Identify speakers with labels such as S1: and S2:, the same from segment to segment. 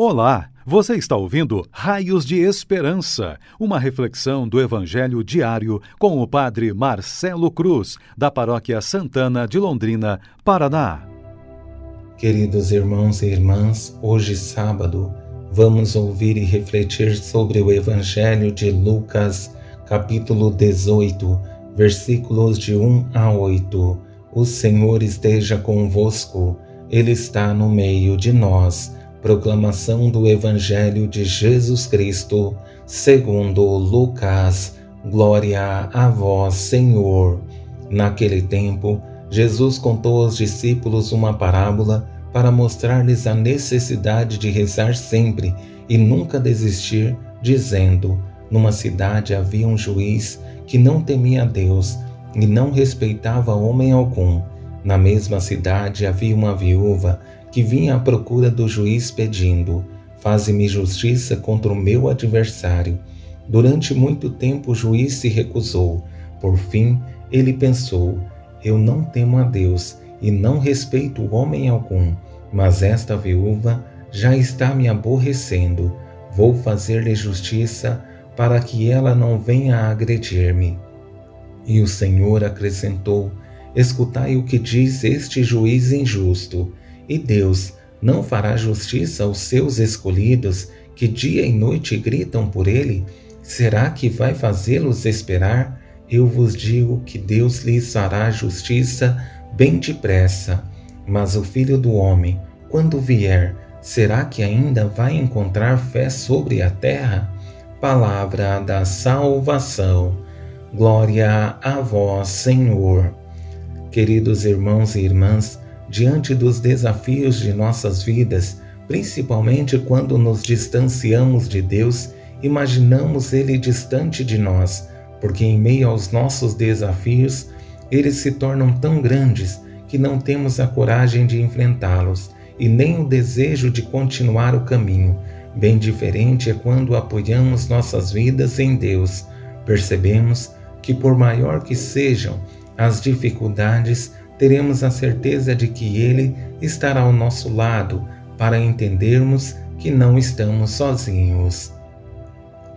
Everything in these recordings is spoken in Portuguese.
S1: Olá, você está ouvindo Raios de Esperança, uma reflexão do Evangelho diário com o Padre Marcelo Cruz, da Paróquia Santana de Londrina, Paraná.
S2: Queridos irmãos e irmãs, hoje sábado, vamos ouvir e refletir sobre o Evangelho de Lucas, capítulo 18, versículos de 1 a 8. O Senhor esteja convosco, Ele está no meio de nós Proclamação do Evangelho de Jesus Cristo, segundo Lucas. Glória a vós, Senhor. Naquele tempo, Jesus contou aos discípulos uma parábola para mostrar-lhes a necessidade de rezar sempre e nunca desistir, dizendo: Numa cidade havia um juiz que não temia Deus e não respeitava homem algum. Na mesma cidade havia uma viúva que vinha à procura do juiz pedindo: Faze-me justiça contra o meu adversário. Durante muito tempo o juiz se recusou. Por fim, ele pensou: Eu não temo a Deus e não respeito homem algum, mas esta viúva já está me aborrecendo. Vou fazer-lhe justiça para que ela não venha a agredir-me. E o Senhor acrescentou: Escutai o que diz este juiz injusto. E Deus não fará justiça aos seus escolhidos que dia e noite gritam por ele? Será que vai fazê-los esperar? Eu vos digo que Deus lhes fará justiça bem depressa. Mas o filho do homem, quando vier, será que ainda vai encontrar fé sobre a terra? Palavra da salvação. Glória a vós, Senhor. Queridos irmãos e irmãs, diante dos desafios de nossas vidas, principalmente quando nos distanciamos de Deus, imaginamos Ele distante de nós, porque em meio aos nossos desafios, eles se tornam tão grandes que não temos a coragem de enfrentá-los e nem o desejo de continuar o caminho. Bem diferente é quando apoiamos nossas vidas em Deus. Percebemos que, por maior que sejam as dificuldades, teremos a certeza de que Ele estará ao nosso lado para entendermos que não estamos sozinhos.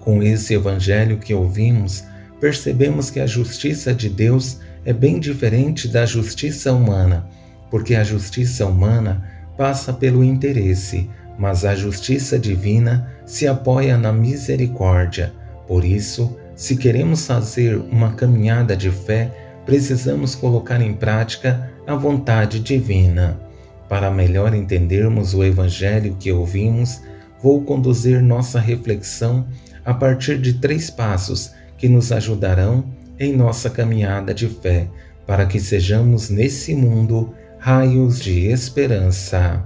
S2: Com esse Evangelho que ouvimos, percebemos que a justiça de Deus é bem diferente da justiça humana, porque a justiça humana passa pelo interesse, mas a justiça divina se apoia na misericórdia. Por isso, se queremos fazer uma caminhada de fé, precisamos colocar em prática a vontade divina. Para melhor entendermos o Evangelho que ouvimos, vou conduzir nossa reflexão a partir de três passos que nos ajudarão em nossa caminhada de fé, para que sejamos nesse mundo raios de esperança.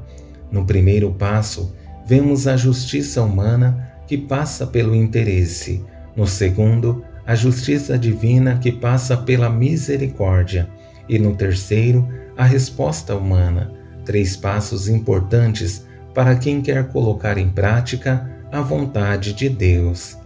S2: No primeiro passo, vemos a justiça humana que passa pelo interesse. No segundo, a justiça divina que passa pela misericórdia, e no terceiro, a resposta humana, três passos importantes para quem quer colocar em prática a vontade de Deus.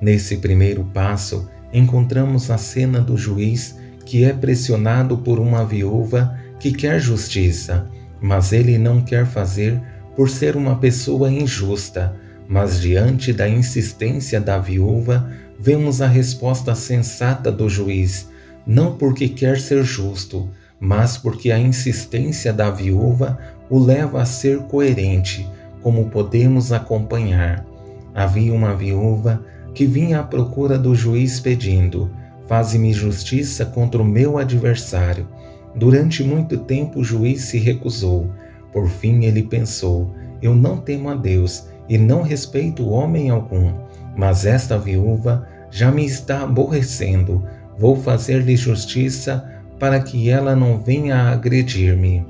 S2: Nesse primeiro passo, encontramos a cena do juiz que é pressionado por uma viúva que quer justiça, mas ele não quer fazer por ser uma pessoa injusta. Mas diante da insistência da viúva, vemos a resposta sensata do juiz, não porque quer ser justo, mas porque a insistência da viúva o leva a ser coerente, como podemos acompanhar. Havia uma viúva que vinha à procura do juiz pedindo: Faze-me justiça contra o meu adversário. Durante muito tempo o juiz se recusou. Por fim ele pensou: Eu não temo a Deus e não respeito homem algum, mas esta viúva já me está aborrecendo. Vou fazer-lhe justiça para que ela não venha a agredir-me.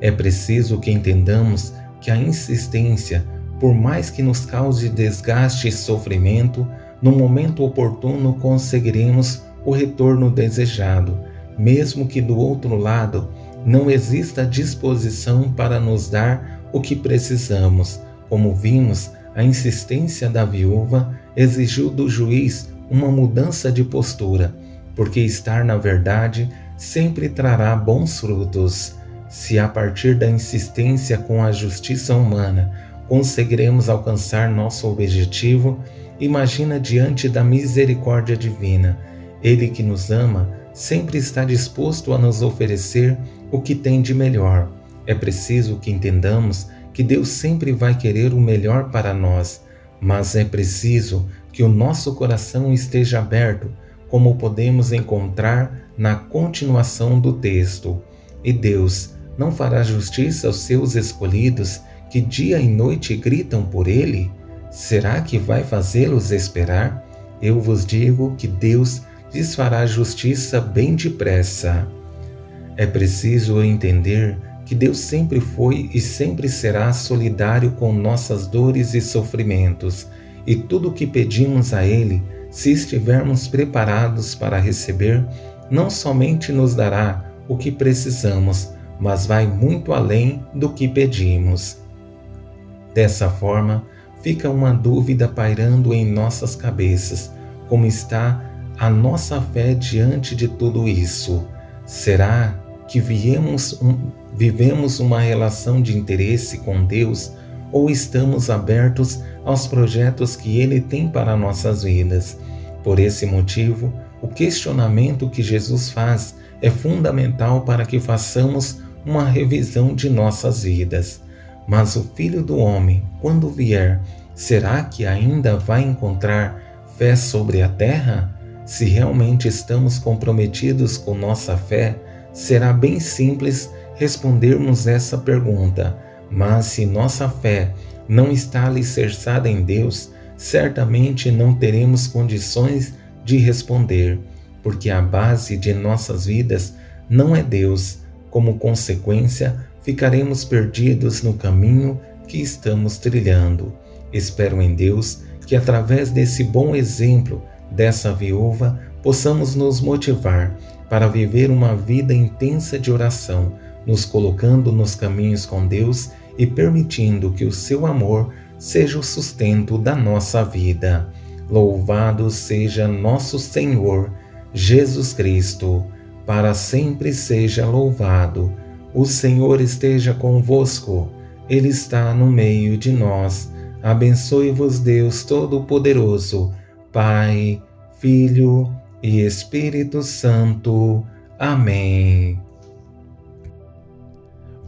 S2: É preciso que entendamos que a insistência, por mais que nos cause desgaste e sofrimento, no momento oportuno conseguiremos o retorno desejado, mesmo que do outro lado não exista disposição para nos dar o que precisamos. Como vimos, a insistência da viúva exigiu do juiz uma mudança de postura, porque estar na verdade sempre trará bons frutos. Se a partir da insistência com a justiça humana conseguiremos alcançar nosso objetivo, imagina diante da misericórdia divina. Ele que nos ama sempre está disposto a nos oferecer o que tem de melhor. É preciso que entendamos que Deus sempre vai querer o melhor para nós, mas é preciso que o nosso coração esteja aberto, como podemos encontrar na continuação do texto. E Deus não fará justiça aos seus escolhidos que dia e noite gritam por ele? Será que vai fazê-los esperar? Eu vos digo que Deus lhes fará justiça bem depressa. É preciso entender que Deus sempre foi e sempre será solidário com nossas dores e sofrimentos, e tudo o que pedimos a Ele, se estivermos preparados para receber, não somente nos dará o que precisamos, mas vai muito além do que pedimos. Dessa forma, fica uma dúvida pairando em nossas cabeças: como está a nossa fé diante de tudo isso? Será que viemos um, vivemos uma relação de interesse com Deus ou estamos abertos aos projetos que Ele tem para nossas vidas? Por esse motivo, o questionamento que Jesus faz é fundamental para que façamos uma revisão de nossas vidas. Mas o Filho do Homem, quando vier, será que ainda vai encontrar fé sobre a terra? Se realmente estamos comprometidos com nossa fé, será bem simples respondermos essa pergunta. Mas se nossa fé não está alicerçada em Deus, certamente não teremos condições de responder, porque a base de nossas vidas não é Deus. Como consequência, ficaremos perdidos no caminho que estamos trilhando. Espero em Deus que, através desse bom exemplo dessa viúva, possamos nos motivar para viver uma vida intensa de oração, nos colocando nos caminhos com Deus e permitindo que o seu amor seja o sustento da nossa vida. Louvado seja nosso Senhor Jesus Cristo, para sempre seja louvado. O Senhor esteja convosco, Ele está no meio de nós. Abençoe-vos, Deus Todo-Poderoso, Pai, Filho e Espírito Santo. Amém.